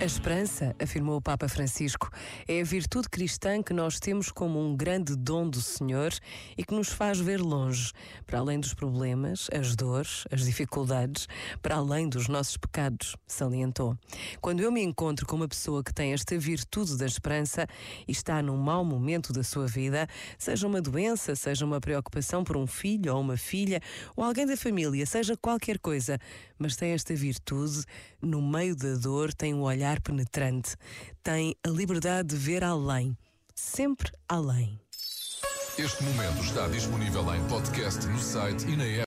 A esperança, afirmou o Papa Francisco, é a virtude cristã que nós temos como um grande dom do Senhor e que nos faz ver longe, para além dos problemas, as dores, as dificuldades, para além dos nossos pecados, salientou. Quando eu me encontro com uma pessoa que tem esta virtude da esperança e está num mau momento da sua vida, seja uma doença, seja uma preocupação por um filho ou uma filha, ou alguém da família, seja qualquer coisa, mas tem esta virtude, no meio da dor tem um olhar olhar penetrante, tem a liberdade de ver além, sempre além. Este momento está disponível em podcast no site e na app.